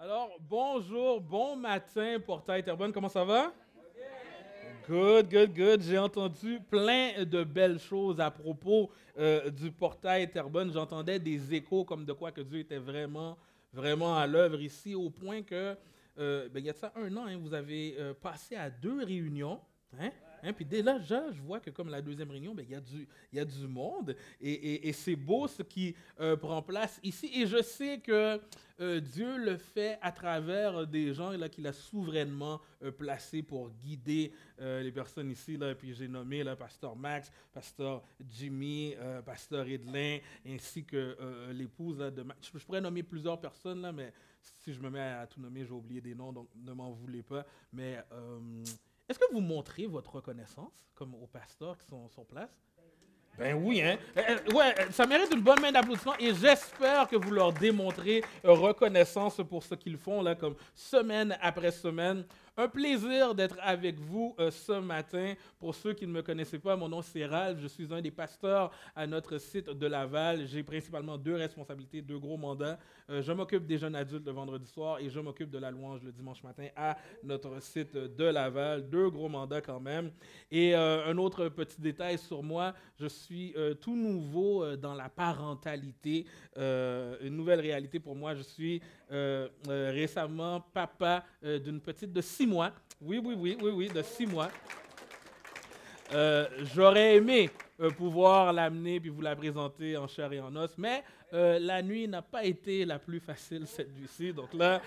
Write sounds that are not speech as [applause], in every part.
Alors, bonjour, bon matin, Portail Terrebonne, comment ça va? Good, good, good. J'ai entendu plein de belles choses à propos euh, du portail Terrebonne. J'entendais des échos comme de quoi que Dieu était vraiment, vraiment à l'œuvre ici, au point que, euh, ben, il y a de ça un an, hein, vous avez euh, passé à deux réunions. Hein? Hein, puis dès là, je, vois que comme la deuxième réunion, ben, il y, a du, y a du monde et, c'est beau ce qui euh, prend place ici. Et je sais que euh, Dieu le fait à travers des gens qu'il a souverainement euh, placés pour guider les personnes ici. Là, puis j'ai nommé là, Pasteur Max, Pasteur Jimmy, Pasteur Edlin, ainsi que l'épouse de Max. Je, pourrais nommer plusieurs personnes, là, mais si je me mets à, tout nommer, j'ai oublié des noms, donc ne m'en voulez pas. Mais est-ce que vous montrez votre reconnaissance, comme aux pasteurs qui sont sur place? Ben oui, hein? Euh, euh, ouais, ça mérite une bonne main d'applaudissement et j'espère que vous leur démontrez reconnaissance pour ce qu'ils font, là, comme semaine après semaine. Un plaisir d'être avec vous euh, ce matin. Pour ceux qui ne me connaissaient pas, mon nom c'est Ralph. Je suis un des pasteurs à notre site de Laval. J'ai principalement deux responsabilités, deux gros mandats. Euh, je m'occupe des jeunes adultes le vendredi soir et je m'occupe de la louange le dimanche matin à notre site de Laval. Deux gros mandats quand même. Et euh, un autre petit détail sur moi, je suis tout nouveau dans la parentalité. une nouvelle réalité pour moi. Je suis récemment papa d'une petite de six Oui, oui, oui, oui, oui, de six mois. Euh, j'aurais aimé euh, pouvoir l'amener puis vous la présenter en chair et en os, mais euh, la nuit n'a pas été la plus facile [laughs] cette nuit-ci. Donc là,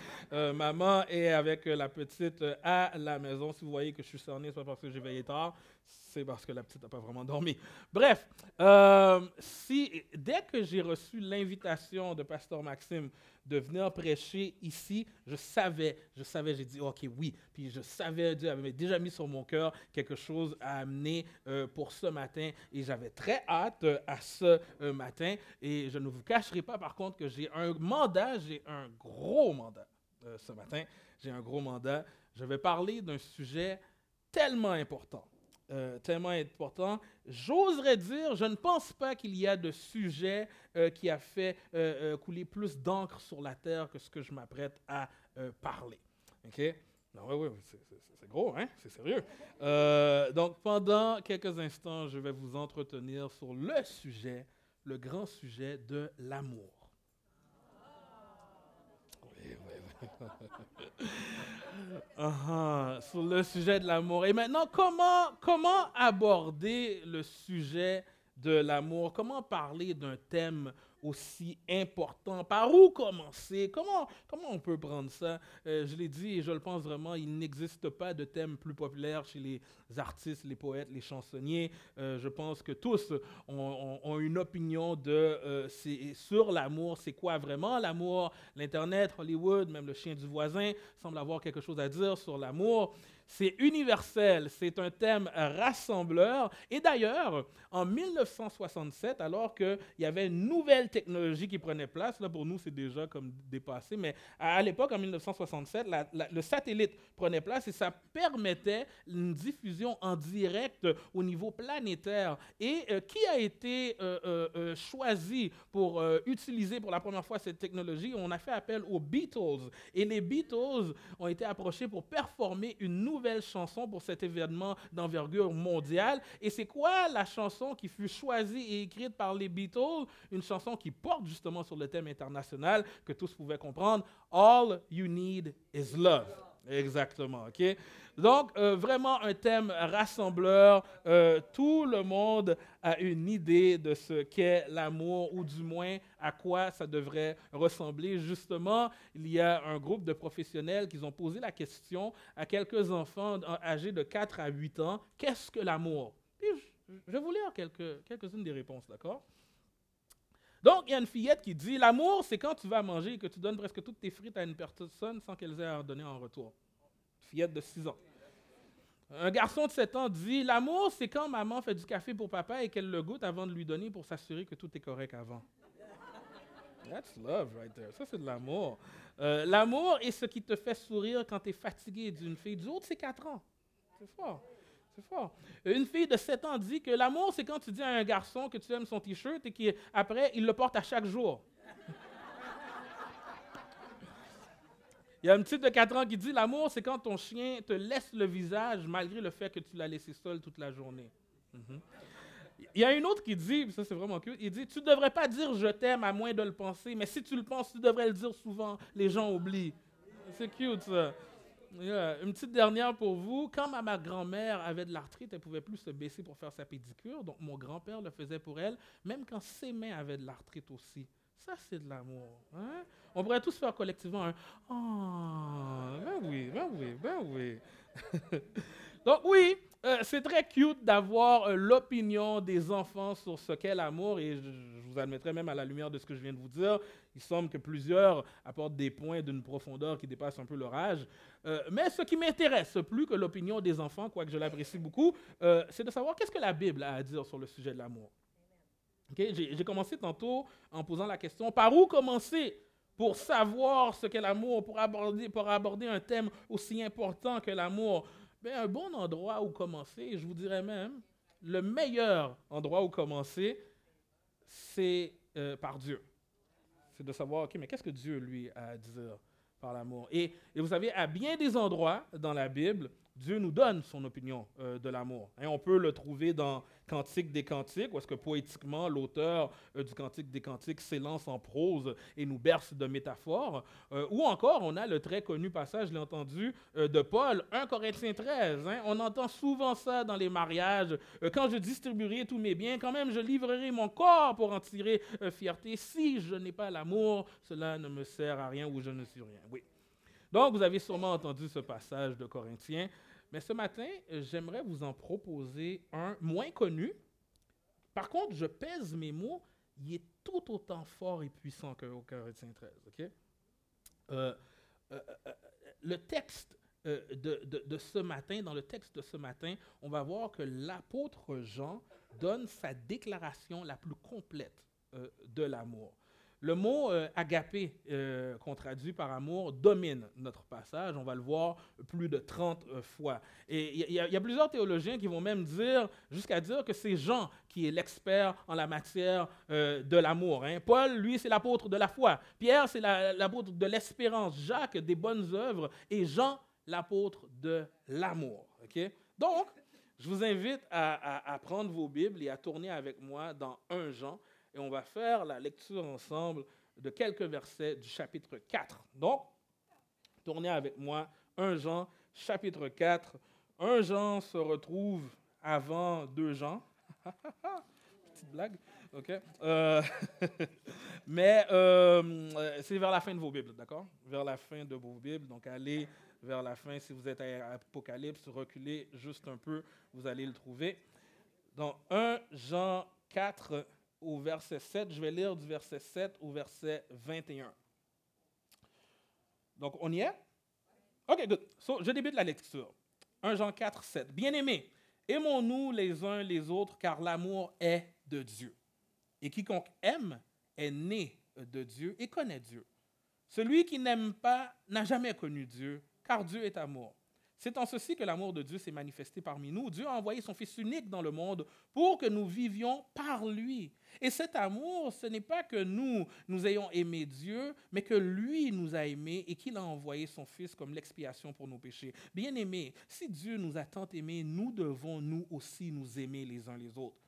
maman est avec la petite à la maison. Si vous voyez que je suis cerné, pas parce que j'ai veillé tard, c'est parce que la petite n'a pas vraiment dormi. Bref, si, dès que j'ai reçu l'invitation de Pasteur Maxime de venir prêcher ici, je savais, je savais, j'ai dit, OK, oui. Puis je savais, Dieu avait déjà mis sur mon cœur quelque chose à amener euh, pour ce matin. Et j'avais très hâte euh, à ce euh, matin. Et je ne vous cacherai pas, par contre, que j'ai un mandat, j'ai un gros mandat ce matin. J'ai un gros mandat. Je vais parler d'un sujet tellement important euh, tellement important. J'oserais dire, je ne pense pas qu'il y a de sujet euh, qui a fait euh, couler plus d'encre sur la terre que ce que je m'apprête à parler. OK? Non, oui, oui, c'est gros, hein? C'est sérieux. donc, pendant quelques instants, je vais vous entretenir sur le sujet, le grand sujet de l'amour. Oui. uh sur le sujet de l'amour. Et maintenant, comment, comment aborder le sujet de l'amour? Comment parler d'un thème aussi important? Par où commencer? Comment, comment on peut prendre ça? Euh, je l'ai dit et je le pense vraiment, il n'existe pas de thème plus populaire chez les artistes, les poètes, les chansonniers. Euh, je pense que tous ont, une opinion de, euh, sur l'amour. C'est quoi vraiment l'amour? L'Internet, Hollywood, même le chien du voisin semble avoir quelque chose à dire sur l'amour. C'est universel, c'est un thème rassembleur. Et d'ailleurs, en 1967, alors qu'il y avait une nouvelle technologie qui prenait place, là pour nous c'est déjà comme dépassé, mais à, l'époque, en 1967, le satellite prenait place et ça permettait une diffusion en direct au niveau planétaire. Et euh, qui a été euh, euh, choisi pour utiliser pour la première fois cette technologie? On a fait appel aux Beatles. Et les Beatles ont été approchés pour performer une nouvelle chanson pour cet événement d'envergure mondiale. Et c'est quoi la chanson qui fut choisie et écrite par les Beatles? Une chanson qui porte justement sur le thème international que tous pouvaient comprendre. All you need is love. Exactement? Donc, euh, vraiment un thème rassembleur. Euh, tout le monde a une idée de ce qu'est l'amour, ou du moins à quoi ça devrait ressembler. Justement, il y a un groupe de professionnels qui ont posé la question à quelques enfants âgés de 4 à 8 ans, qu'est-ce que l'amour? Je vais vous lire quelques, quelques-unes des réponses, d'accord? Donc, il y a une fillette qui dit L'amour, c'est quand tu vas manger et que tu donnes presque toutes tes frites à une personne sans qu'elle ait à en donner en retour. Fillette de 6 ans. Un garçon de 7 ans dit L'amour, c'est quand maman fait du café pour papa et qu'elle le goûte avant de lui donner pour s'assurer que tout est correct avant. That's love right there. Ça, c'est de l'amour. Euh, l'amour est ce qui te fait sourire quand tu es fatigué d'une fille. Du haut c'est 4 ans. C'est fort. C'est fort. Une fille de 7 ans dit que l'amour, c'est quand tu dis à un garçon que tu aimes son t-shirt et qu'après, il le porte à chaque jour. Il y a une petite de 4 ans qui dit L'amour, c'est quand ton chien te laisse le visage malgré le fait que tu l'as laissé seul toute la journée. Mhm. Il y a une autre qui dit, ça c'est vraiment cute, il dit Tu ne devrais pas dire je t'aime à moins de le penser, mais si tu le penses, tu devrais le dire souvent. Les gens oublient. C'est cute ça. Une petite dernière pour vous. Quand ma, grand-mère avait de l'arthrite, elle ne pouvait plus se baisser pour faire sa pédicure. Donc, mon grand-père le faisait pour elle, même quand ses mains avaient de l'arthrite aussi. Ça, c'est de l'amour. Hein? On pourrait tous faire collectivement un Oh, ben oui, ben oui, ben oui. [laughs] Donc, oui, euh, c'est très cute d'avoir euh, l'opinion des enfants sur ce qu'est l'amour, et je, vous admettrai même à la lumière de ce que je viens de vous dire, il semble que plusieurs apportent des points d'une profondeur qui dépasse un peu leur âge. Euh, mais ce qui m'intéresse plus que l'opinion des enfants, quoique je l'apprécie beaucoup, c'est de savoir qu'est-ce que la Bible a à dire sur le sujet de l'amour. J'ai commencé tantôt en posant la question, par où commencer pour savoir ce qu'est l'amour, pour aborder, pour aborder un thème aussi important que l'amour? Ben, un bon endroit où commencer, je vous dirais même, le meilleur endroit où commencer, c'est euh, par Dieu. C'est de savoir, OK, mais qu'est-ce que Dieu, lui, a à dire par l'amour? Et, vous savez, à bien des endroits dans la Bible, Dieu nous donne son opinion euh, de l'amour. Hein, on peut le trouver dans Cantique des Cantiques, où est-ce que poétiquement, l'auteur euh, du Cantique des Cantiques s'élance en prose et nous berce de métaphores. Euh, ou encore, on a le très connu passage, je l'ai entendu, de Paul, 1 Corinthiens 13. Hein. on entend souvent ça dans les mariages. quand je distribuerai tous mes biens, quand même, je livrerai mon corps pour en tirer fierté. Si je n'ai pas l'amour, cela ne me sert à rien ou je ne suis rien. Oui. Donc, vous avez sûrement entendu ce passage de Corinthiens. Mais ce matin, j'aimerais vous en proposer un moins connu. Par contre, je pèse mes mots, il est tout autant fort et puissant que au Corinthiens 13. Euh, euh, euh, le texte de, ce matin, dans le texte de ce matin, on va voir que l'apôtre Jean donne sa déclaration la plus complète de l'amour. Le mot euh, agapé, euh, qu'on traduit par amour, domine notre passage. On va le voir plus de 30 euh, fois. Et il y, a plusieurs théologiens qui vont même dire, jusqu'à dire que c'est Jean qui est l'expert en la matière de l'amour. Hein. Paul, lui, c'est l'apôtre de la foi. Pierre, c'est l'apôtre de l'espérance. Jacques, des bonnes œuvres. Et Jean, l'apôtre de l'amour. Donc, je vous invite à, à prendre vos Bibles et à tourner avec moi dans 1 Jean et on va faire la lecture ensemble de quelques versets du chapitre 4. Donc, tournez avec moi 1 Jean, chapitre 4. 1 Jean se retrouve avant 2 Jean. [laughs] Petite blague. OK. Euh, [laughs] mais euh, c'est vers la fin de vos Bibles, d'accord? Vers la fin de vos Bibles. Donc, allez vers la fin. Si vous êtes à Apocalypse, reculez juste un peu, vous allez le trouver. Dans 1 Jean 4, au verset 7. Je vais lire du verset 7 au verset 21. Donc, on y est? OK, good. So, je débute la lecture. 1 Jean 4, 7. Bien-aimés, aimons-nous les uns les autres, car l'amour est de Dieu. Et quiconque aime est né de Dieu et connaît Dieu. Celui qui n'aime pas n'a jamais connu Dieu, car Dieu est amour. C'est en ceci que l'amour de Dieu s'est manifesté parmi nous. Dieu a envoyé son Fils unique dans le monde pour que nous vivions par lui. Et cet amour, ce n'est pas que nous, nous ayons aimé Dieu, mais que lui nous a aimés et qu'il a envoyé son Fils comme l'expiation pour nos péchés. Bien aimés, si Dieu nous a tant aimés, nous devons nous aussi nous aimer les uns les autres.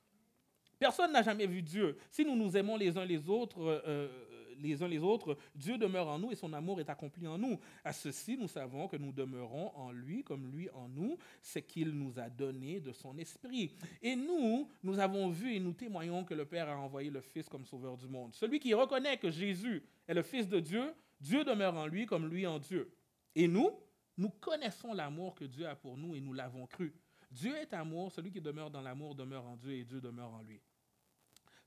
Personne n'a jamais vu Dieu. Si nous nous aimons les uns les autres, euh, euh, les uns les autres, Dieu demeure en nous et son amour est accompli en nous. À ceci, nous savons que nous demeurons en lui comme lui en nous, c'est qu'il nous a donné de son esprit. Et nous, nous avons vu et nous témoignons que le Père a envoyé le Fils comme sauveur du monde. Celui qui reconnaît que Jésus est le Fils de Dieu, Dieu demeure en lui comme lui en Dieu. Et nous, nous connaissons l'amour que Dieu a pour nous et nous l'avons cru. Dieu est amour, celui qui demeure dans l'amour demeure en Dieu et Dieu demeure en lui.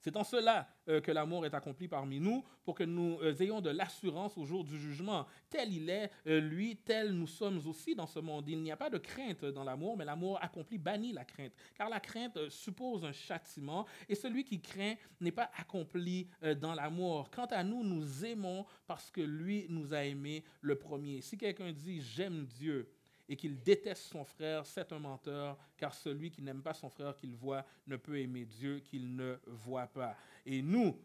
C'est en cela euh, que l'amour est accompli parmi nous, pour que nous euh, ayons de l'assurance au jour du jugement. Tel il est, euh, lui, tel nous sommes aussi dans ce monde. Il n'y a pas de crainte dans l'amour, mais l'amour accompli bannit la crainte, car la crainte suppose un châtiment, et celui qui craint n'est pas accompli dans l'amour. Quant à nous, nous aimons parce que lui nous a aimés le premier. Si quelqu'un dit j'aime Dieu, et qu'il déteste son frère, c'est un menteur, car celui qui n'aime pas son frère qu'il voit ne peut aimer Dieu qu'il ne voit pas. Et nous,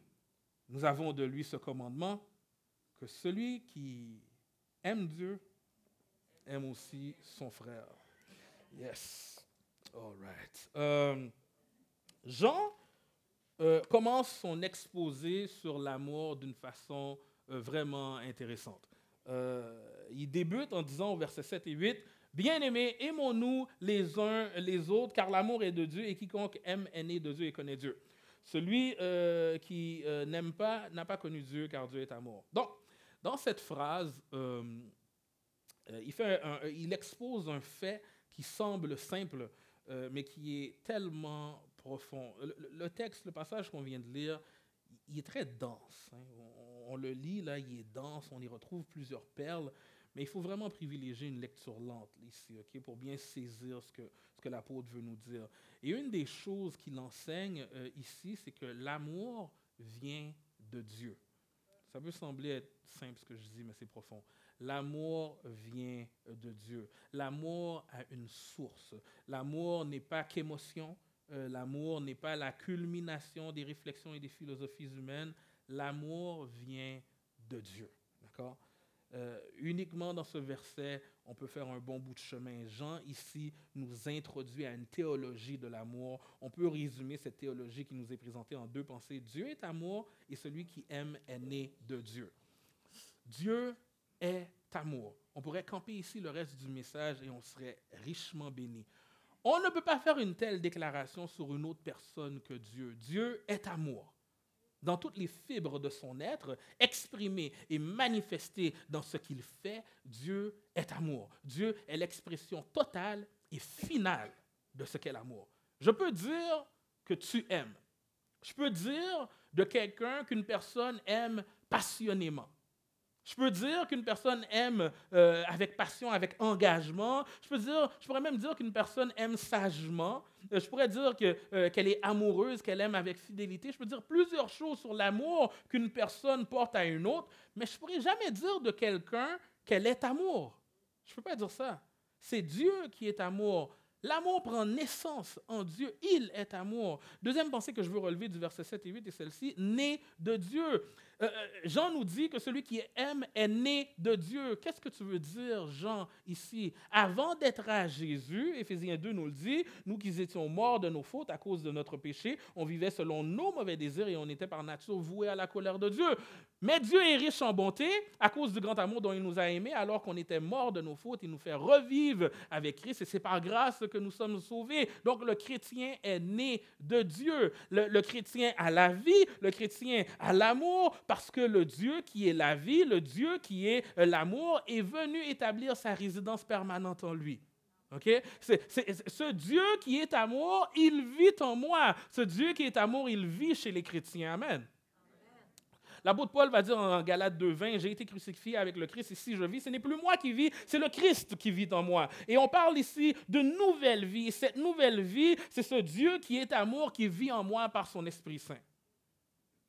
nous avons de lui ce commandement, que celui qui aime Dieu, aime aussi son frère. Yes. All right. Euh, Jean euh, commence son exposé sur l'amour d'une façon euh, vraiment intéressante. Il débute en disant au verset 7 et 8, Bien-aimés, aimons-nous les uns les autres, car l'amour est de Dieu et quiconque aime est né de Dieu et connaît Dieu. Celui qui n'aime pas n'a pas connu Dieu, car Dieu est amour. Donc, dans cette phrase, il, expose un fait qui semble simple, euh, mais qui est tellement profond. Le, texte, le passage qu'on vient de lire, il est très dense. Hein. On, le lit, là, il est dense, on y retrouve plusieurs perles, mais il faut vraiment privilégier une lecture lente ici, pour bien saisir ce que, ce que l'apôtre veut nous dire. Et une des choses qu'il enseigne euh, ici, c'est que l'amour vient de Dieu. Ça peut sembler être simple ce que je dis, mais c'est profond. L'amour vient de Dieu. L'amour a une source. L'amour n'est pas qu'émotion. Euh, l'amour n'est pas la culmination des réflexions et des philosophies humaines. L'amour vient de Dieu. D'accord? Euh, uniquement dans ce verset, on peut faire un bon bout de chemin. Jean, ici, nous introduit à une théologie de l'amour. On peut résumer cette théologie qui nous est présentée en deux pensées. Dieu est amour et celui qui aime est né de Dieu. Dieu est amour. On pourrait camper ici le reste du message et on serait richement béni. On ne peut pas faire une telle déclaration sur une autre personne que Dieu. Dieu est amour. Dans toutes les fibres de son être, exprimé et manifesté dans ce qu'il fait, Dieu est amour. Dieu est l'expression totale et finale de ce qu'est l'amour. Je peux dire que tu aimes. Je peux dire de quelqu'un qu'une personne aime passionnément. Je peux dire qu'une personne aime euh, avec passion, avec engagement. Je, peux dire, je pourrais même dire qu'une personne aime sagement. Euh, je pourrais dire euh, qu'elle est amoureuse, qu'elle aime avec fidélité. Je peux dire plusieurs choses sur l'amour qu'une personne porte à une autre, mais je ne pourrais jamais dire de quelqu'un qu'elle est amour. Je ne peux pas dire ça. C'est Dieu qui est amour. L'amour prend naissance en Dieu. Il est amour. Deuxième pensée que je veux relever du verset 7 et 8 est celle-ci, né de Dieu. Euh, euh, Jean nous dit que celui qui aime est né de Dieu. Qu'est-ce que tu veux dire, Jean, ici? Avant d'être à Jésus, Éphésiens 2 nous le dit, nous qui étions morts de nos fautes à cause de notre péché, on vivait selon nos mauvais désirs et on était par nature voués à la colère de Dieu. Mais Dieu est riche en bonté à cause du grand amour dont il nous a aimés alors qu'on était morts de nos fautes. Il nous fait revivre avec Christ et c'est par grâce que nous sommes sauvés. Donc le chrétien est né de Dieu. Le, le chrétien a la vie, le chrétien a l'amour parce que le Dieu qui est la vie, le Dieu qui est euh, l'amour, est venu établir sa résidence permanente en lui. OK? ce Dieu qui est amour, il vit en moi. Ce Dieu qui est amour, il vit chez les chrétiens. Amen. L'apôtre Paul va dire en Galates 2.20, j'ai été crucifié avec le Christ et si je vis, ce n'est plus moi qui vis, c'est le Christ qui vit en moi. Et on parle ici de nouvelle vie. Cette nouvelle vie, c'est ce Dieu qui est amour qui vit en moi par son Esprit Saint.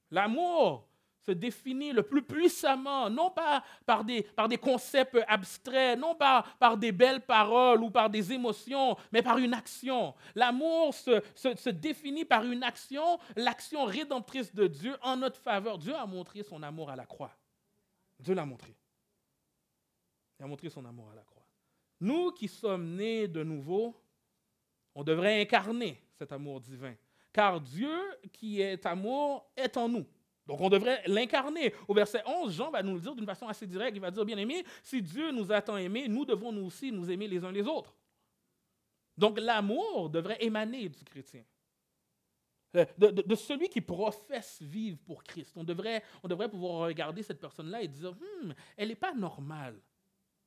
L'amour, se définit le plus puissamment, non pas par des, par des concepts abstraits, non pas par des belles paroles ou par des émotions, mais par une action. L'amour se, se, définit par une action, l'action rédemptrice de Dieu en notre faveur. Dieu a montré son amour à la croix. Dieu l'a montré. Il a montré son amour à la croix. Nous qui sommes nés de nouveau, on devrait incarner cet amour divin, car Dieu qui est amour est en nous. Donc on devrait l'incarner. Au verset 11, Jean va nous le dire d'une façon assez directe. Il va dire, bien aimé, si Dieu nous a tant aimés, nous devons nous aussi nous aimer les uns les autres. Donc l'amour devrait émaner du chrétien. Euh, de, celui qui professe vivre pour Christ. On devrait, on devrait pouvoir regarder cette personne-là et dire, hmm, elle n'est pas normale.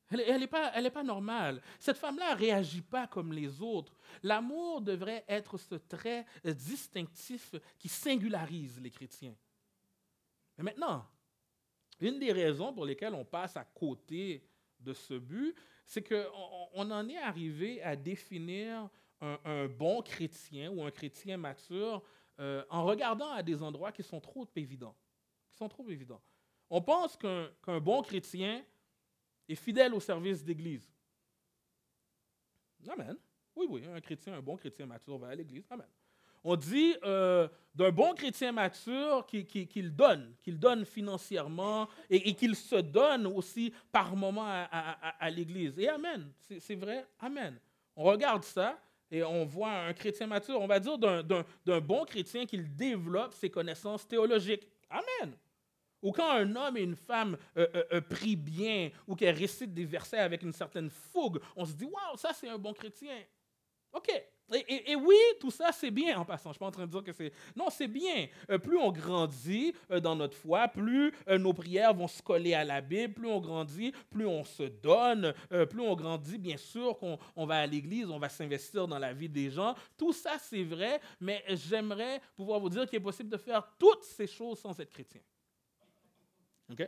Elle n'est pas, pas normale. Cette femme-là ne réagit pas comme les autres. L'amour devrait être ce trait distinctif qui singularise les chrétiens. Mais maintenant, une des raisons pour lesquelles on passe à côté de ce but, c'est qu'on on en est arrivé à définir un, bon chrétien ou un chrétien mature euh, en regardant à des endroits qui sont trop évidents. Qui sont trop évidents. On pense qu'un bon chrétien est fidèle au service d'Église. Amen. Oui, oui, un chrétien, un bon chrétien mature va à l'Église. Amen. On dit euh, d'un bon chrétien mature qu'il donne, qu'il donne financièrement et, qu'il se donne aussi par moment à, l'Église. Et Amen, c'est vrai, Amen. On regarde ça et on voit un chrétien mature, on va dire d'un bon chrétien qu'il développe ses connaissances théologiques. Amen. Ou quand un homme et une femme euh, euh, prient bien ou qu'elle récite des versets avec une certaine fougue, on se dit Waouh, ça c'est un bon chrétien. OK. Et, oui, tout ça, c'est bien en passant. Je ne suis pas en train de dire que c'est... Non, c'est bien. plus on grandit dans notre foi, plus nos prières vont se coller à la Bible, plus on grandit, plus on se donne, plus on grandit, bien sûr qu'on on va à l'église, on va s'investir dans la vie des gens. Tout ça, c'est vrai, mais j'aimerais pouvoir vous dire qu'il est possible de faire toutes ces choses sans être chrétien. OK?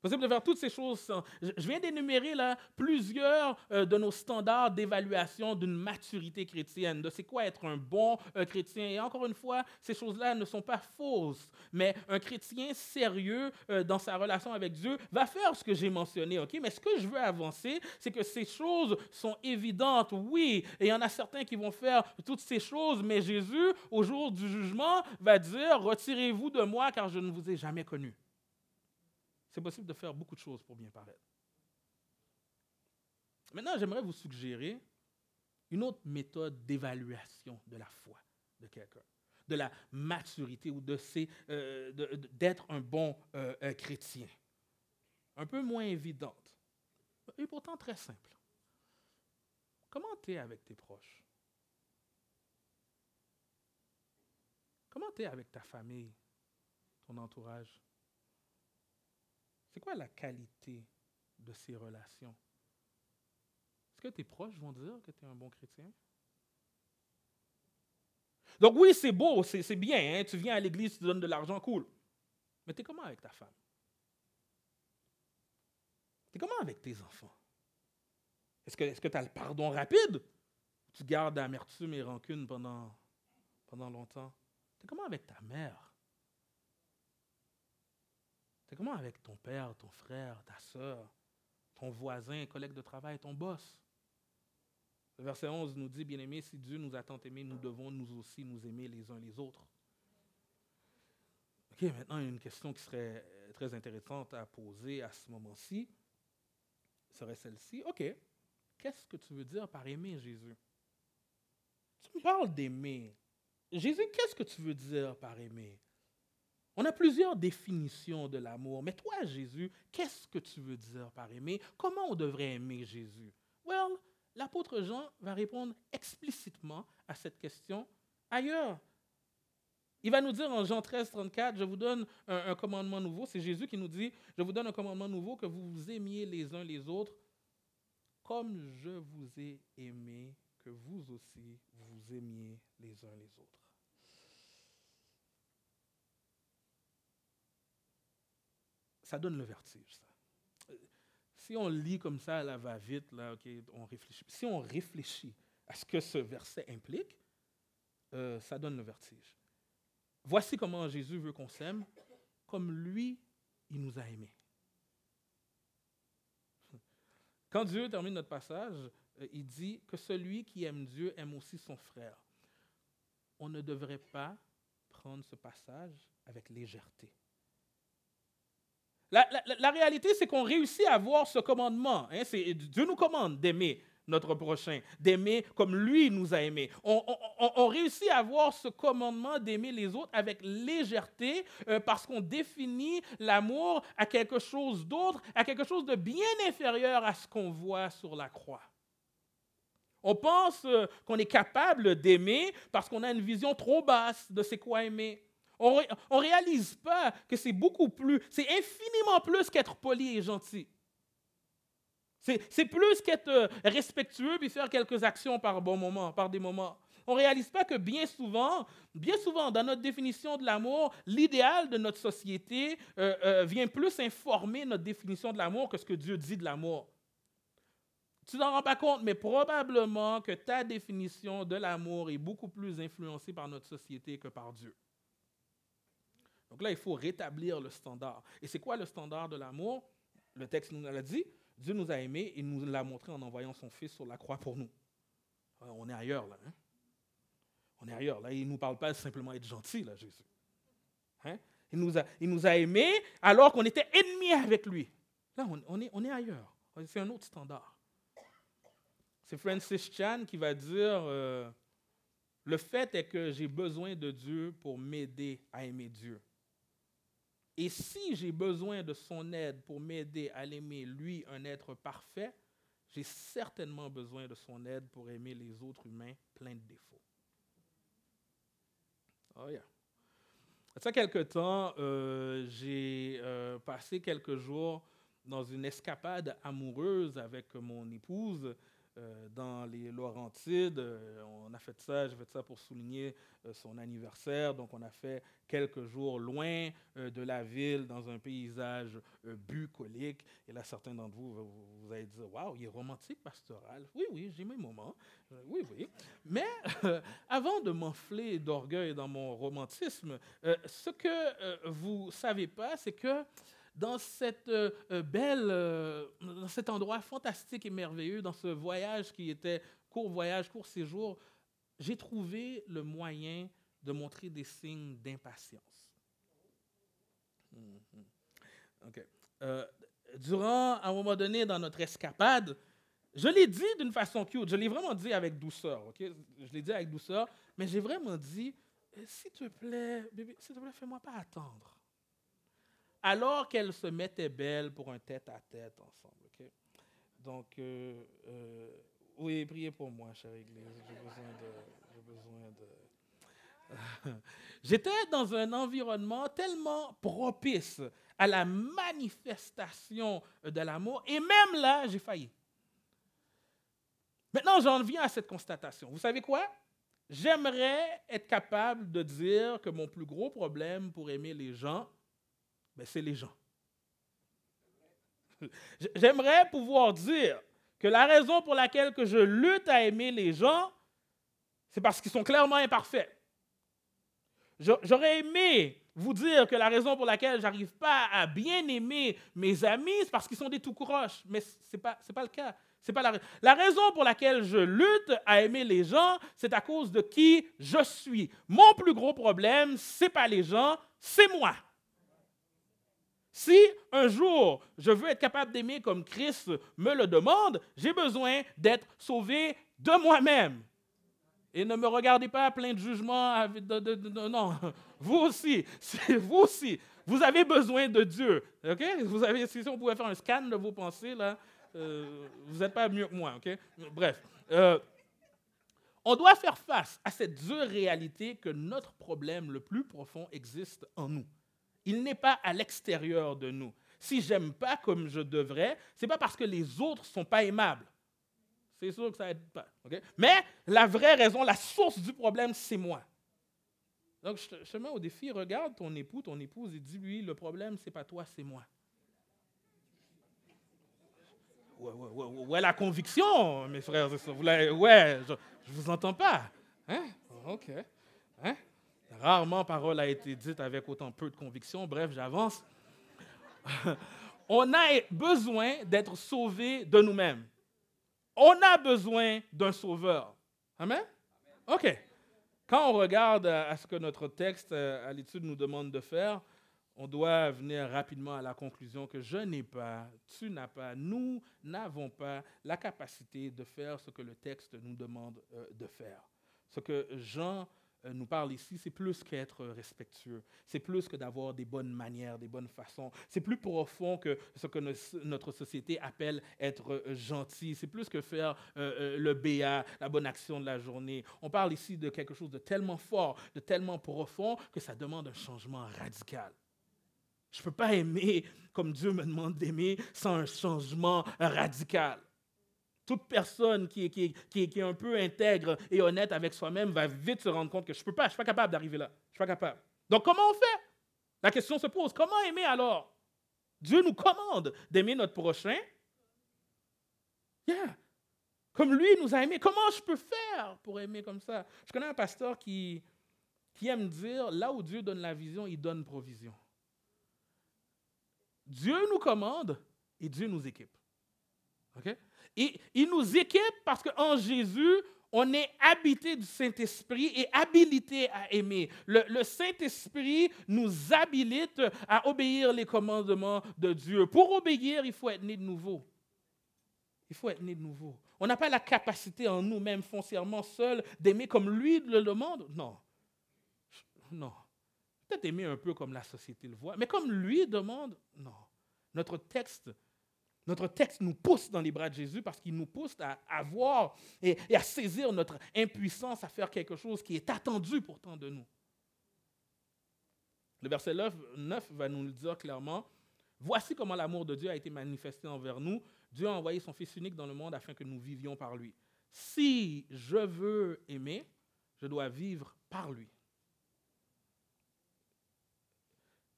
Possible de faire toutes ces choses. Je viens d'énumérer là plusieurs euh, de nos standards d'évaluation d'une maturité chrétienne, de c'est quoi être un bon euh, chrétien. Et encore une fois, ces choses-là ne sont pas fausses, mais un chrétien sérieux euh, dans sa relation avec Dieu va faire ce que j'ai mentionné. Ok, mais ce que je veux avancer, c'est que ces choses sont évidentes, oui, et il y en a certains qui vont faire toutes ces choses, mais Jésus, au jour du jugement, va dire retirez-vous de moi, car je ne vous ai jamais connu c'est possible de faire beaucoup de choses pour bien paraître. Maintenant, j'aimerais vous suggérer une autre méthode d'évaluation de la foi de quelqu'un, de la maturité ou de euh, d'être un bon euh, chrétien. Un peu moins évidente, et pourtant très simple. Comment tu es avec tes proches? Comment tu es avec ta famille, ton entourage? C'est quoi la qualité de ces relations? Est-ce que tes proches vont dire que tu es un bon chrétien? Donc oui, c'est beau, c'est bien, hein? tu viens à l'église, tu donnes de l'argent, cool. Mais tu es comment avec ta femme? Tu es comment avec tes enfants? Est-ce que tu as le pardon rapide? Tu gardes amertume et rancune pendant, pendant longtemps? Tu es comment avec ta mère? C'est comment avec ton père, ton frère, ta soeur, ton voisin, collègue de travail, ton boss? Le verset 11 nous dit, bien aimé, si Dieu nous a tant aimés, nous devons nous aussi nous aimer les uns les autres. OK, maintenant, une question qui serait euh, très intéressante à poser à ce moment-ci serait celle-ci. OK, qu'est-ce que tu veux dire par aimer Jésus? Tu me parles d'aimer. Jésus, qu'est-ce que tu veux dire par aimer? On a plusieurs définitions de l'amour, mais toi, Jésus, qu'est-ce que tu veux dire par aimer? Comment on devrait aimer Jésus? Well, l'apôtre Jean va répondre explicitement à cette question ailleurs. Il va nous dire en Jean 13, 34, je vous donne un, un commandement nouveau. C'est Jésus qui nous dit, je vous donne un commandement nouveau, que vous vous aimiez les uns les autres, comme je vous ai aimé, que vous aussi vous aimiez les uns les autres. Ça donne le vertige, ça. Si on lit comme ça, là, va vite, là, on réfléchit. Si on réfléchit à ce que ce verset implique, euh, ça donne le vertige. Voici comment Jésus veut qu'on s'aime, comme lui, il nous a aimés. Quand Dieu termine notre passage, euh, il dit que celui qui aime Dieu aime aussi son frère. On ne devrait pas prendre ce passage avec légèreté. La, réalité, c'est qu'on réussit à avoir ce commandement. Hein, Dieu nous commande d'aimer notre prochain, d'aimer comme lui nous a aimés. On, réussit à avoir ce commandement d'aimer les autres avec légèreté euh, parce qu'on définit l'amour à quelque chose d'autre, à quelque chose de bien inférieur à ce qu'on voit sur la croix. On pense euh, qu'on est capable d'aimer parce qu'on a une vision trop basse de c'est quoi aimer. On ne réalise pas que c'est beaucoup plus, c'est infiniment plus qu'être poli et gentil. C'est plus qu'être euh, respectueux puis faire quelques actions par bon moment, par des moments. On ne réalise pas que bien souvent, bien souvent, dans notre définition de l'amour, l'idéal de notre société euh, euh, vient plus informer notre définition de l'amour que ce que Dieu dit de l'amour. Tu t'en rends pas compte, mais probablement que ta définition de l'amour est beaucoup plus influencée par notre société que par Dieu. Donc là, il faut rétablir le standard. Et c'est quoi le standard de l'amour? Le texte nous l'a dit. Dieu nous a aimés et nous l'a montré en envoyant son Fils sur la croix pour nous. On est ailleurs là. Hein? On est ailleurs. Là, il ne nous parle pas simplement être gentil, là, Jésus. Hein? Il, nous a, il nous a aimés alors qu'on était ennemis avec lui. Là, on, est, on est ailleurs. C'est un autre standard. C'est Francis Chan qui va dire euh, Le fait est que j'ai besoin de Dieu pour m'aider à aimer Dieu. Et si j'ai besoin de son aide pour m'aider à l'aimer, lui, un être parfait, j'ai certainement besoin de son aide pour aimer les autres humains pleins de défauts. Oh yeah. Il y a quelque temps, euh, j'ai euh, passé quelques jours dans une escapade amoureuse avec mon épouse. Euh, dans les Laurentides. Euh, on a fait ça, j'ai fait ça pour souligner euh, son anniversaire. Donc, on a fait quelques jours loin de la ville, dans un paysage bucolique. Et là, certains d'entre vous, vous, allez dire Waouh, il est romantique, pastoral. Oui, oui, j'ai mes moments. oui, oui. Mais avant de m'enfler d'orgueil dans mon romantisme, ce que vous ne savez pas, c'est que dans cette euh, euh, belle, euh, dans cet endroit fantastique et merveilleux, dans ce voyage qui était court voyage, court séjour, j'ai trouvé le moyen de montrer des signes d'impatience. Mm-hmm. durant, à un moment donné, dans notre escapade, je l'ai dit d'une façon cute, je l'ai vraiment dit avec douceur, ok? Je l'ai dit avec douceur, mais j'ai vraiment dit, s'il te plaît, bébé, s'il te plaît, fais-moi pas attendre alors qu'elle se mettait belle pour un tête-à-tête ensemble. Donc, euh, euh, oui, priez pour moi, chère Église. J'ai besoin de... [laughs] J'étais dans un environnement tellement propice à la manifestation de l'amour, et même là, j'ai failli. Maintenant, j'en viens à cette constatation. Vous savez quoi? J'aimerais être capable de dire que mon plus gros problème pour aimer les gens, mais c'est les gens. J'aimerais pouvoir dire que la raison pour laquelle que je lutte à aimer les gens, c'est parce qu'ils sont clairement imparfaits. J'aurais aimé vous dire que la raison pour laquelle j'arrive pas à bien aimer mes amis, c'est parce qu'ils sont des tout croches. Mais ce n'est pas, pas le cas. Pas la, la raison pour laquelle je lutte à aimer les gens, c'est à cause de qui je suis. Mon plus gros problème, c'est pas les gens, c'est moi. Si un jour je veux être capable d'aimer comme Christ me le demande, j'ai besoin d'être sauvé de moi-même. Et ne me regardez pas plein de jugements. non, [laughs] vous aussi, [laughs] vous aussi, vous avez besoin de Dieu. Ok? Vous avez, si on pouvait faire un scan de vos pensées là, euh, vous n'êtes pas mieux que moi. Ok? Bref, euh, on doit faire face à cette dure réalité que notre problème le plus profond existe en nous. Il n'est pas à l'extérieur de nous. Si j'aime pas comme je devrais, c'est pas parce que les autres sont pas aimables. C'est sûr que ça aide pas. Mais la vraie raison, la source du problème, c'est moi. Donc, je te, mets au défi, regarde ton époux, ton épouse, et dis-lui, le problème, c'est pas toi, c'est moi. Ouais, ouais, ouais, la conviction, mes frères et sœurs. ouais, je ne vous entends pas. Hein? OK. Hein? Rarement parole a été dite avec autant peu de conviction. Bref, j'avance. [laughs] On a besoin d'être sauvé de nous-mêmes. On a besoin d'un sauveur. Amen? OK. Quand on regarde à ce que notre texte à l'étude nous demande de faire, on doit venir rapidement à la conclusion que je n'ai pas, tu n'as pas, nous n'avons pas la capacité de faire ce que le texte nous demande euh, de faire. Ce que Jean euh, nous parle ici, c'est plus qu'être respectueux. C'est plus que d'avoir des bonnes manières, des bonnes façons. C'est plus profond que ce que notre société appelle être euh, gentil. C'est plus que faire euh, le béat, la bonne action de la journée. On parle ici de quelque chose de tellement fort, de tellement profond, que ça demande un changement radical. Je ne peux pas aimer comme Dieu me demande d'aimer sans un changement radical. Toute personne qui est, un peu intègre et honnête avec soi-même va vite se rendre compte que je ne peux pas, je ne suis pas capable d'arriver là. Je ne suis pas capable. Donc comment on fait? La question se pose, comment aimer alors? Dieu nous commande d'aimer notre prochain. Yeah. Comme lui nous a aimés. Comment je peux faire pour aimer comme ça? Je connais un pasteur qui, qui aime dire, là où Dieu donne la vision, il donne provision. Dieu nous commande et Dieu nous équipe. Il, nous équipe parce qu'en Jésus, on est habité du Saint-Esprit et habilité à aimer. Le, Saint-Esprit nous habilite à obéir les commandements de Dieu. Pour obéir, il faut être né de nouveau. Il faut être né de nouveau. On n'a pas la capacité en nous-mêmes foncièrement seuls d'aimer comme lui le demande. Non. Non. Peut-être aimer un peu comme la société le voit, mais comme lui demande, non. Notre texte notre texte nous pousse dans les bras de Jésus parce qu'il nous pousse à, avoir et, à saisir notre impuissance à faire quelque chose qui est attendu pourtant de nous. Le verset 9, va nous le dire clairement. Voici comment l'amour de Dieu a été manifesté envers nous. Dieu a envoyé son Fils unique dans le monde afin que nous vivions par lui. Si je veux aimer, je dois vivre par lui.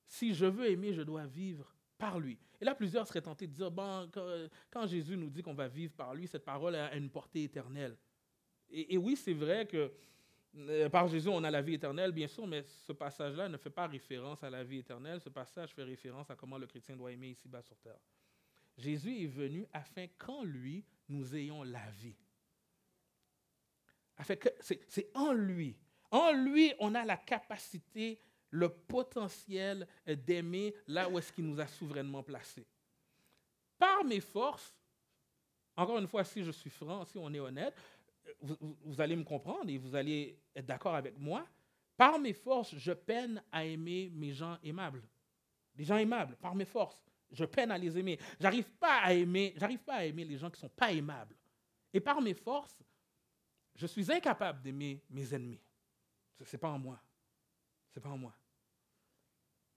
Si je veux aimer, je dois vivre par lui. Et là, plusieurs seraient tentés de dire, bon, quand, Jésus nous dit qu'on va vivre par lui, cette parole a une portée éternelle. Et, oui, c'est vrai que euh, par Jésus, on a la vie éternelle, bien sûr, mais ce passage-là ne fait pas référence à la vie éternelle. Ce passage fait référence à comment le chrétien doit aimer ici-bas sur terre. Jésus est venu afin qu'en lui, nous ayons la vie. C'est en lui. En lui, on a la capacité le potentiel d'aimer là où est-ce qu'il nous a souverainement placés. Par mes forces, encore une fois, si je suis franc, si on est honnête, vous, allez me comprendre et vous allez être d'accord avec moi. Par mes forces, je peine à aimer mes gens aimables. Les gens aimables, par mes forces, je peine à les aimer. J'arrive pas à aimer, j'arrive pas à aimer les gens qui sont pas aimables. Et par mes forces, je suis incapable d'aimer mes ennemis. Ce n'est pas en moi. Ce n'est pas en moi.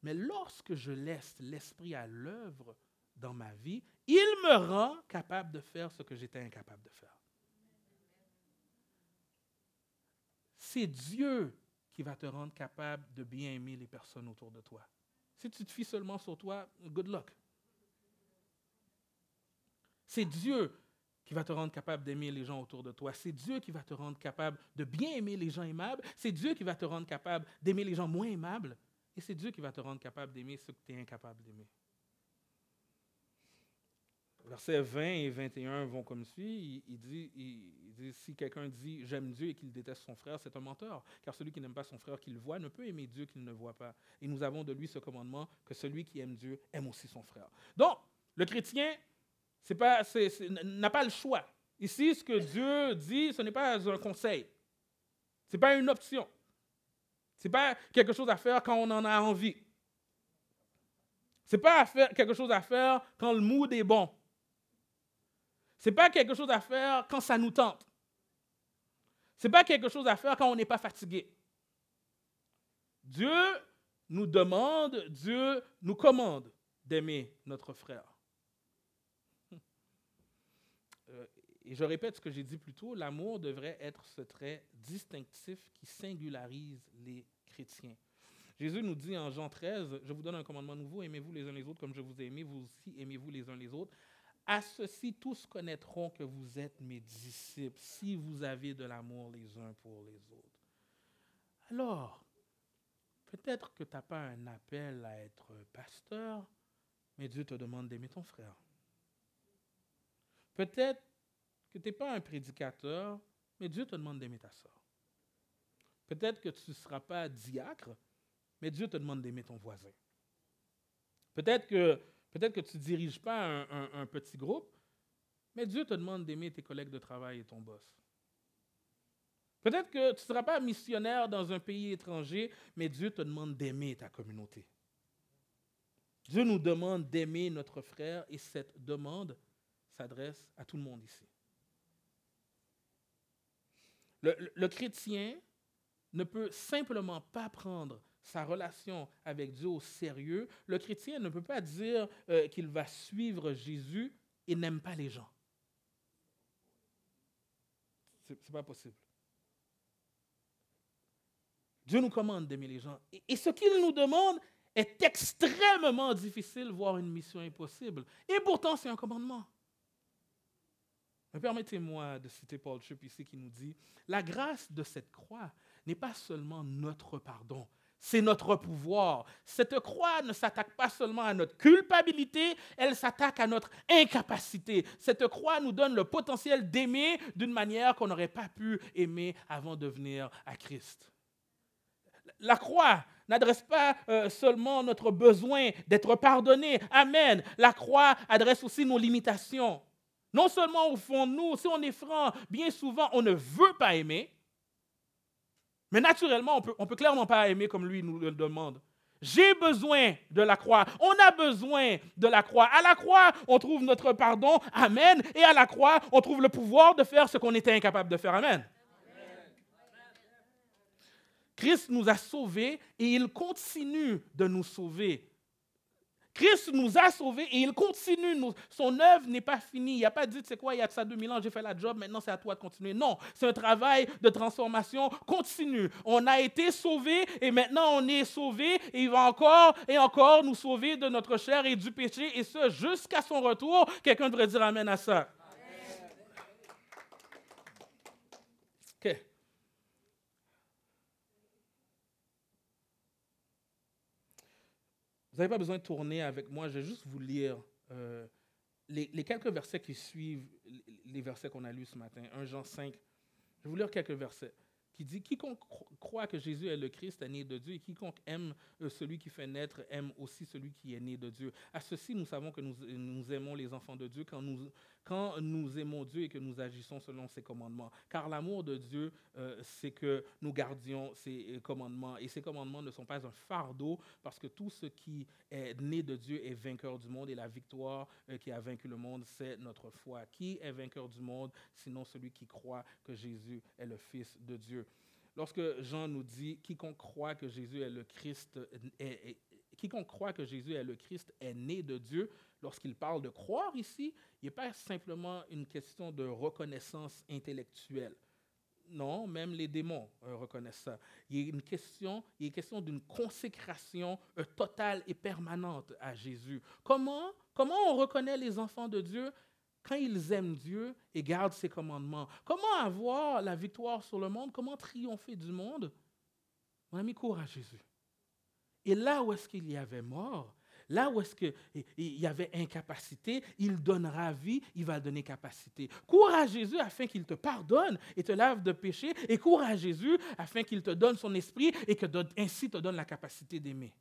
Mais lorsque je laisse l'Esprit à l'œuvre dans ma vie, il me rend capable de faire ce que j'étais incapable de faire. C'est Dieu qui va te rendre capable de bien aimer les personnes autour de toi. Si tu te fies seulement sur toi, good luck. C'est Dieu qui va te rendre capable d'aimer les gens autour de toi. C'est Dieu qui va te rendre capable de bien aimer les gens aimables. C'est Dieu qui va te rendre capable d'aimer les gens moins aimables. Et c'est Dieu qui va te rendre capable d'aimer ce que tu es incapable d'aimer. Versets 20 et 21 vont comme suit. Il, dit, si quelqu'un dit j'aime Dieu et qu'il déteste son frère, c'est un menteur. Car celui qui n'aime pas son frère qu'il voit ne peut aimer Dieu qu'il ne voit pas. Et nous avons de lui ce commandement que celui qui aime Dieu aime aussi son frère. Donc, le chrétien n'a pas le choix. Ici, ce que Dieu dit, ce n'est pas un conseil. Ce n'est pas une option. N'est pas quelque chose à faire quand on en a envie. Ce n'est pas quelque chose à faire quand le mood est bon. Ce n'est pas quelque chose à faire quand ça nous tente. Ce n'est pas quelque chose à faire quand on n'est pas fatigué. Dieu nous demande, Dieu nous commande d'aimer notre frère. [laughs] Euh, et je répète ce que j'ai dit plus tôt, l'amour devrait être ce trait distinctif qui singularise les Jésus nous dit en Jean 13, je vous donne un commandement nouveau, aimez-vous les uns les autres comme je vous ai aimé, vous aussi aimez-vous les uns les autres. À ceci, tous connaîtront que vous êtes mes disciples si vous avez de l'amour les uns pour les autres. Alors, peut-être que tu n'as pas un appel à être pasteur, mais Dieu te demande d'aimer ton frère. Peut-être que tu n'es pas un prédicateur, mais Dieu te demande d'aimer ta soeur. Peut-être que tu ne seras pas diacre, mais Dieu te demande d'aimer ton voisin. Peut-être que, tu ne diriges pas un, petit groupe, mais Dieu te demande d'aimer tes collègues de travail et ton boss. Peut-être que tu ne seras pas missionnaire dans un pays étranger, mais Dieu te demande d'aimer ta communauté. Dieu nous demande d'aimer notre frère et cette demande s'adresse à tout le monde ici. le chrétien ne peut simplement pas prendre sa relation avec Dieu au sérieux, le chrétien ne peut pas dire euh, qu'il va suivre Jésus et n'aime pas les gens. Ce n'est pas possible. Dieu nous commande d'aimer les gens. Et, ce qu'il nous demande est extrêmement difficile, voire une mission impossible. Et pourtant, c'est un commandement. Permettez-moi de citer Paul Tripp ici qui nous dit, la grâce de cette croix n'est pas seulement notre pardon, c'est notre pouvoir. Cette croix ne s'attaque pas seulement à notre culpabilité, elle s'attaque à notre incapacité. Cette croix nous donne le potentiel d'aimer d'une manière qu'on n'aurait pas pu aimer avant de venir à Christ. La croix n'adresse pas euh, seulement notre besoin d'être pardonné. Amen. La croix adresse aussi nos limitations. Non seulement au fond de nous, si on est franc, bien souvent on ne veut pas aimer, mais naturellement, on ne peut clairement pas aimer comme lui nous le demande. J'ai besoin de la croix. On a besoin de la croix. À la croix, on trouve notre pardon. Amen. Et à la croix, on trouve le pouvoir de faire ce qu'on était incapable de faire. Amen. Christ nous a sauvés et il continue de nous sauver. Christ nous a sauvés et il continue. son œuvre n'est pas finie. Il n'a pas dit, c'est quoi, il y a ça 2000 ans, j'ai fait la job, maintenant c'est à toi de continuer. Non, c'est un travail de transformation continue. On a été sauvés et maintenant on est sauvés et il va encore et encore nous sauver de notre chair et du péché et ce jusqu'à son retour. Quelqu'un devrait dire Amen à ça. Vous n'avez pas besoin de tourner avec moi, je vais juste vous lire euh, les, quelques versets qui suivent les versets qu'on a lus ce matin. 1 Jean 5. Je vais vous lire quelques versets qui dit Quiconque croit que Jésus est le Christ est né de Dieu, et quiconque aime euh, celui qui fait naître aime aussi celui qui est né de Dieu. À ceci, nous savons que nous aimons les enfants de Dieu quand nous, quand nous aimons Dieu et que nous agissons selon ses commandements. Car l'amour de Dieu, euh, c'est que nous gardions ses commandements. Et ces commandements ne sont pas un fardeau, parce que tout ce qui est né de Dieu est vainqueur du monde, et la victoire euh, qui a vaincu le monde, c'est notre foi. Qui est vainqueur du monde, sinon celui qui croit que Jésus est le Fils de Dieu? Lorsque Jean nous dit quiconque croit que Jésus est le Christ est, quiconque croit que Jésus est le Christ est né de Dieu, lorsqu'il parle de croire ici, il n'est pas simplement une question de reconnaissance intellectuelle. Non, même les démons euh, reconnaissent ça. Il a une question, il est question d'une consécration euh, totale et permanente à Jésus. Comment, comment on reconnaît les enfants de Dieu? Quand ils aiment Dieu et gardent ses commandements. Comment avoir la victoire sur le monde? Comment triompher du monde? Mon ami court à Jésus. Et là où est-ce qu'il y avait mort, là où est-ce qu'il y avait incapacité, il donnera vie, il va donner capacité. Cours à Jésus afin qu'il te pardonne et te lave de péché, et cours à Jésus afin qu'il te donne son esprit et que ainsi te donne la capacité d'aimer.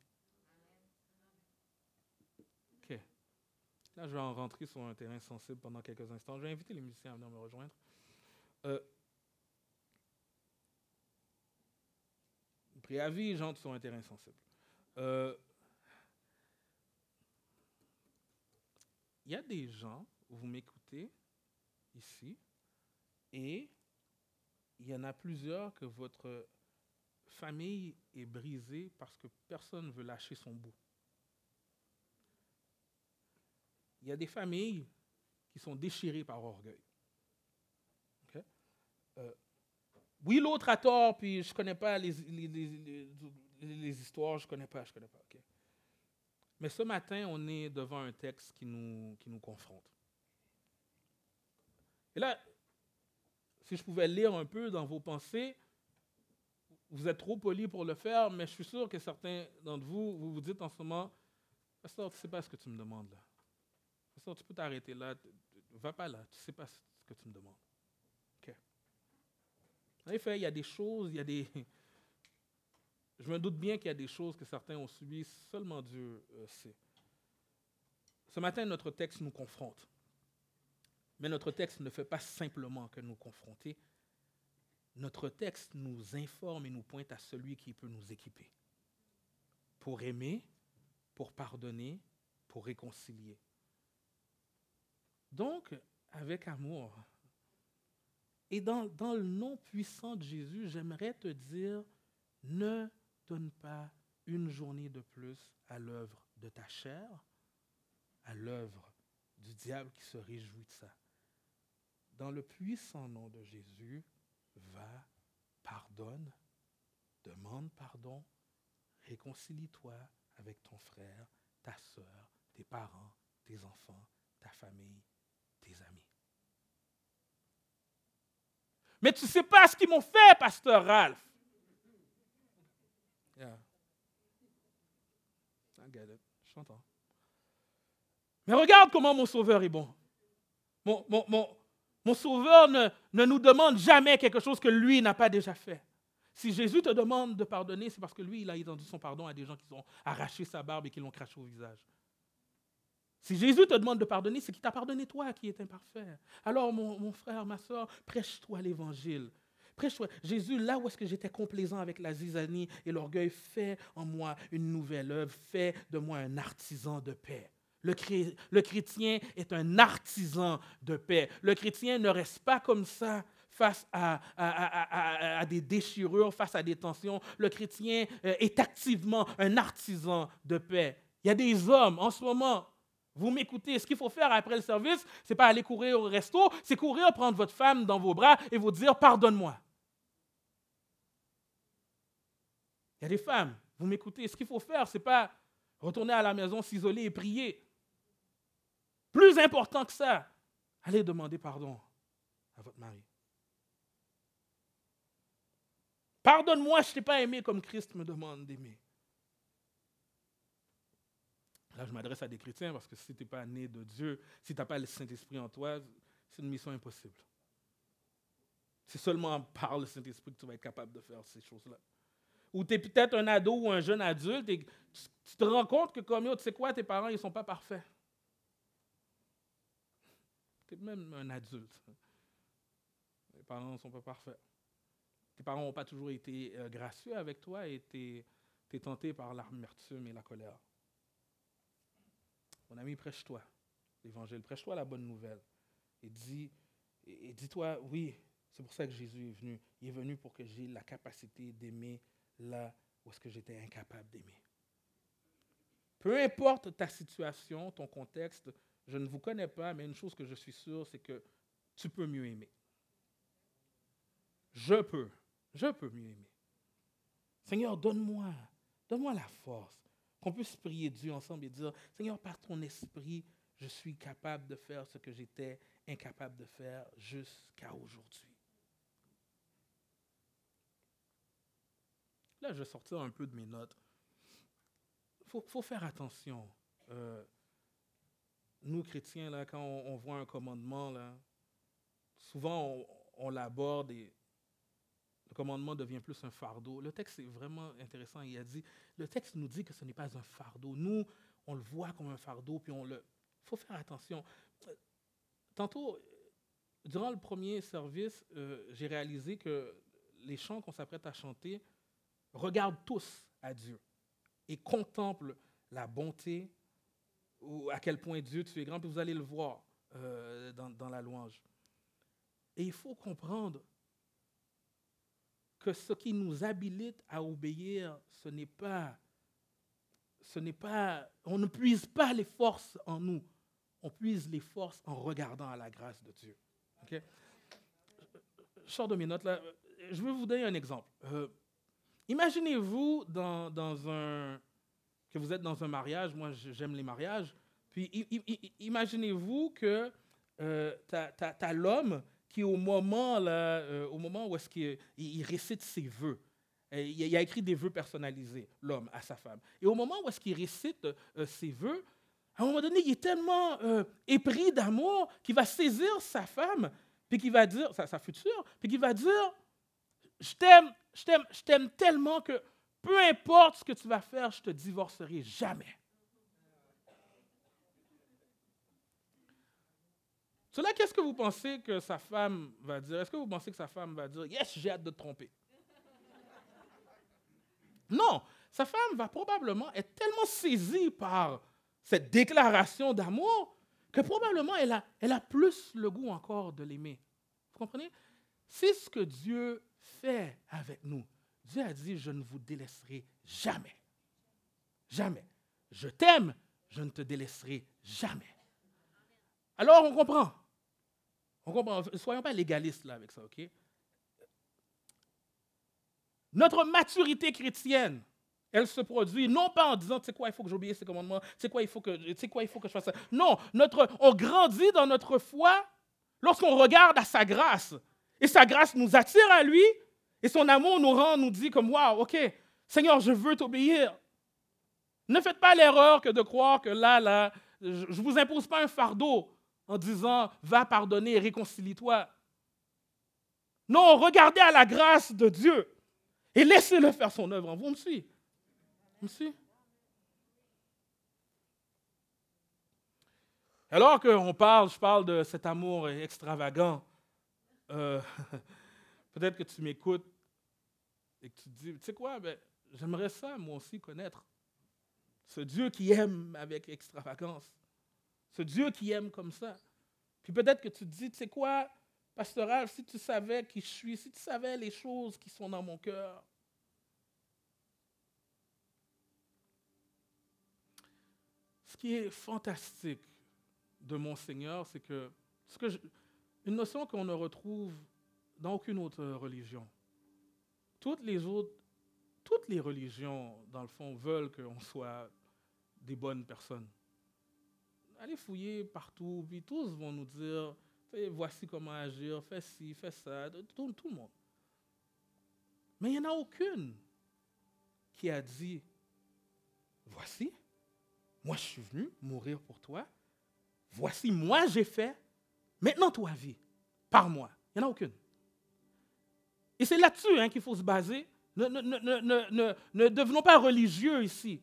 Là, je vais en rentrer sur un terrain sensible pendant quelques instants. Je vais inviter les musiciens à venir me rejoindre. Euh, préavis, j'entre sur un terrain sensible. Euh, il y a des gens, vous m'écoutez ici, et il y en a plusieurs que votre famille est brisée parce que personne ne veut lâcher son bout. il y a des familles qui sont déchirées par orgueil. Euh, oui, l'autre a tort, puis je ne connais pas les, les, histoires, je ne connais pas, je connais pas. Mais ce matin, on est devant un texte qui nous, qui nous confronte. Et là, si je pouvais lire un peu dans vos pensées, vous êtes trop poli pour le faire, mais je suis sûr que certains d'entre vous, vous vous dites en ce moment, Pasteur, tu ne sais pas ce que tu me demandes là tu peux t'arrêter là. Va pas là. Tu ne sais pas ce que tu me demandes. OK. En effet, il y a des choses, il y a des. Je me doute bien qu'il y a des choses que certains ont subies, seulement Dieu euh, sait. Ce matin, notre texte nous confronte. Mais notre texte ne fait pas simplement que nous confronter. Notre texte nous informe et nous pointe à celui qui peut nous équiper. Pour aimer, pour pardonner, pour réconcilier. Donc, avec amour. Et dans, dans le nom puissant de Jésus, j'aimerais te dire, ne donne pas une journée de plus à l'œuvre de ta chair, à l'œuvre du diable qui se réjouit de ça. Dans le puissant nom de Jésus, va, pardonne, demande pardon, réconcilie-toi avec ton frère, ta soeur, tes parents, tes enfants, ta famille, tes amis. Mais tu ne sais pas ce qu'ils m'ont fait, pasteur Ralph. J'entends. Mais regarde comment mon Sauveur est bon. Mon, Sauveur ne, ne nous demande jamais quelque chose que lui n'a pas déjà fait. Si Jésus te demande de pardonner, c'est parce que lui, il a étendu son pardon à des gens qui ont arraché sa barbe et qui l'ont craché au visage. Si Jésus te demande de pardonner, c'est qu'il t'a pardonné toi qui es imparfait. Alors, mon, frère, ma soeur, prêche-toi l'évangile. Prêche-toi. Jésus, là où est-ce que j'étais complaisant avec la zizanie et l'orgueil, fait en moi une nouvelle œuvre, fait de moi un artisan de paix. Le, chrétien est un artisan de paix. Le chrétien ne reste pas comme ça face à, à, des déchirures, face à des tensions. Le chrétien euh, est activement un artisan de paix. Il y a des hommes en ce moment, vous m'écoutez, ce qu'il faut faire après le service, ce n'est pas aller courir au resto, c'est courir prendre votre femme dans vos bras et vous dire pardonne-moi. Il y a des femmes, vous m'écoutez, ce qu'il faut faire, ce n'est pas retourner à la maison, s'isoler et prier. Plus important que ça, allez demander pardon à votre mari. Pardonne-moi, je ne t'ai pas aimé comme Christ me demande d'aimer. Là, je m'adresse à des chrétiens parce que si tu n'es pas né de Dieu, si tu n'as pas le Saint-Esprit en toi, c'est une mission impossible. C'est seulement par le Saint-Esprit que tu vas être capable de faire ces choses-là. Ou tu es peut-être un ado ou un jeune adulte et tu te rends compte que comme tu sais quoi, tes parents, ils ne sont pas parfaits. Tu es même un adulte. Tes parents ne sont pas parfaits. Tes parents n'ont pas toujours été euh, gracieux avec toi et tu es, tenté par l'amertume et la colère. Mon ami, prêche-toi l'évangile, prêche-toi la bonne nouvelle. Et dis, et dis-toi, oui, c'est pour ça que Jésus est venu. Il est venu pour que j'ai la capacité d'aimer là où est-ce que j'étais incapable d'aimer. Peu importe ta situation, ton contexte, je ne vous connais pas, mais une chose que je suis sûr, c'est que tu peux mieux aimer. Je peux. Je peux mieux aimer. Seigneur, donne-moi, donne-moi la force qu'on puisse prier Dieu ensemble et dire, Seigneur, par ton esprit, je suis capable de faire ce que j'étais incapable de faire jusqu'à aujourd'hui. Là, je vais sortir un peu de mes notes. Il faut, faire attention. Euh, nous, chrétiens, là, quand on, voit un commandement, là, souvent on, l'aborde et le commandement devient plus un fardeau. Le texte est vraiment intéressant. Il a dit, le texte nous dit que ce n'est pas un fardeau. Nous, on le voit comme un fardeau, puis on le... Il faut faire attention. Tantôt, durant le premier service, euh, j'ai réalisé que les chants qu'on s'apprête à chanter regardent tous à Dieu et contemplent la bonté ou à quel point Dieu tu es grand, puis vous allez le voir euh, dans, la louange. Et il faut comprendre que ce qui nous habilite à obéir, ce n'est pas, ce n'est pas, on ne puise pas les forces en nous, on puise les forces en regardant à la grâce de Dieu. Je sors de mes notes là. Je vais vous donner un exemple. Euh, imaginez-vous que vous êtes dans un mariage. Moi, j'aime les mariages. Puis imaginez-vous que euh, tu l'homme qui au moment, euh, au moment où est-ce qu'il il récite ses vœux, euh, il a écrit des vœux personnalisés, l'homme à sa femme. Et au moment où est-ce qu'il récite euh, ses vœux, à un moment donné, il est tellement épris d'amour qu'il va saisir sa femme, puis qu'il va dire, sa, sa future, puis qu'il va dire, je t'aime, je t'aime, je t'aime tellement que peu importe ce que tu vas faire, je te divorcerai jamais. Cela, qu'est-ce que vous pensez que sa femme va dire? Est-ce que vous pensez que sa femme va dire Yes, j'ai hâte de te tromper? Non, sa femme va probablement être tellement saisie par cette déclaration d'amour que probablement elle a, elle a plus le goût encore de l'aimer. Vous comprenez? C'est ce que Dieu fait avec nous. Dieu a dit, je ne vous délaisserai jamais. Jamais. Je t'aime, je ne te délaisserai jamais. Alors on comprend. On soyons pas légalistes là avec ça, OK? Notre maturité chrétienne, elle se produit non pas en disant, tu sais quoi, il faut que j'obéisse ces commandements, tu sais quoi, il faut que, quoi, il faut que je fasse ça. Non, notre, on grandit dans notre foi lorsqu'on regarde à sa grâce. Et sa grâce nous attire à lui, et son amour nous rend, nous dit comme, waouh, OK, Seigneur, je veux t'obéir. Ne faites pas l'erreur que de croire que là, là, je ne vous impose pas un fardeau en disant va pardonner et réconcilie-toi. Non, regardez à la grâce de Dieu et laissez-le faire son œuvre en vous. Me suit. Me suit. Alors qu'on parle, je parle de cet amour extravagant, euh, [laughs] peut-être que tu m'écoutes et que tu te dis, tu sais quoi, ben, j'aimerais ça moi aussi connaître. Ce Dieu qui aime avec extravagance. Ce Dieu qui aime comme ça. Puis peut-être que tu te dis, tu sais quoi, pastoral, si tu savais qui je suis, si tu savais les choses qui sont dans mon cœur. Ce qui est fantastique, de mon Seigneur, c'est que, ce que une notion qu'on ne retrouve dans aucune autre religion. Toutes les autres, toutes les religions, dans le fond, veulent qu'on soit des bonnes personnes. Allez fouiller partout, puis tous vont nous dire, voici comment agir, fais ci, fais ça, tout, tout le monde. Mais il n'y en a aucune qui a dit, voici, moi je suis venu mourir pour toi, Voici, moi j'ai fait, maintenant toi vis, par moi. Il n'y en a aucune. Et c'est là-dessus hein, qu'il faut se baser. Ne, ne, devenons pas religieux ici.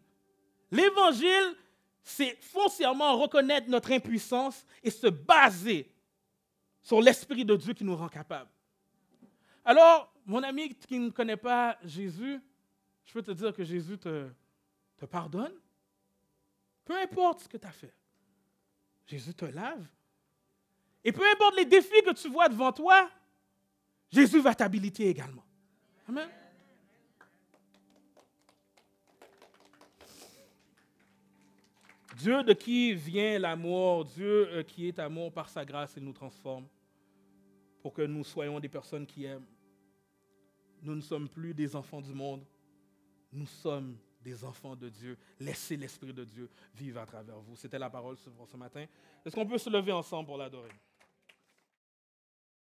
L'évangile, c'est foncièrement reconnaître notre impuissance et se baser sur l'Esprit de Dieu qui nous rend capables. Alors, mon ami qui ne connaît pas Jésus, je peux te dire que Jésus te, te pardonne. Peu importe ce que tu as fait. Jésus te lave. Et peu importe les défis que tu vois devant toi, Jésus va t'habiliter également. Amen. Dieu de qui vient l'amour, Dieu euh, qui est amour par sa grâce, il nous transforme pour que nous soyons des personnes qui aiment. Nous ne sommes plus des enfants du monde, nous sommes des enfants de Dieu. Laissez l'Esprit de Dieu vivre à travers vous. C'était la parole ce matin. Est-ce qu'on peut se lever ensemble pour l'adorer?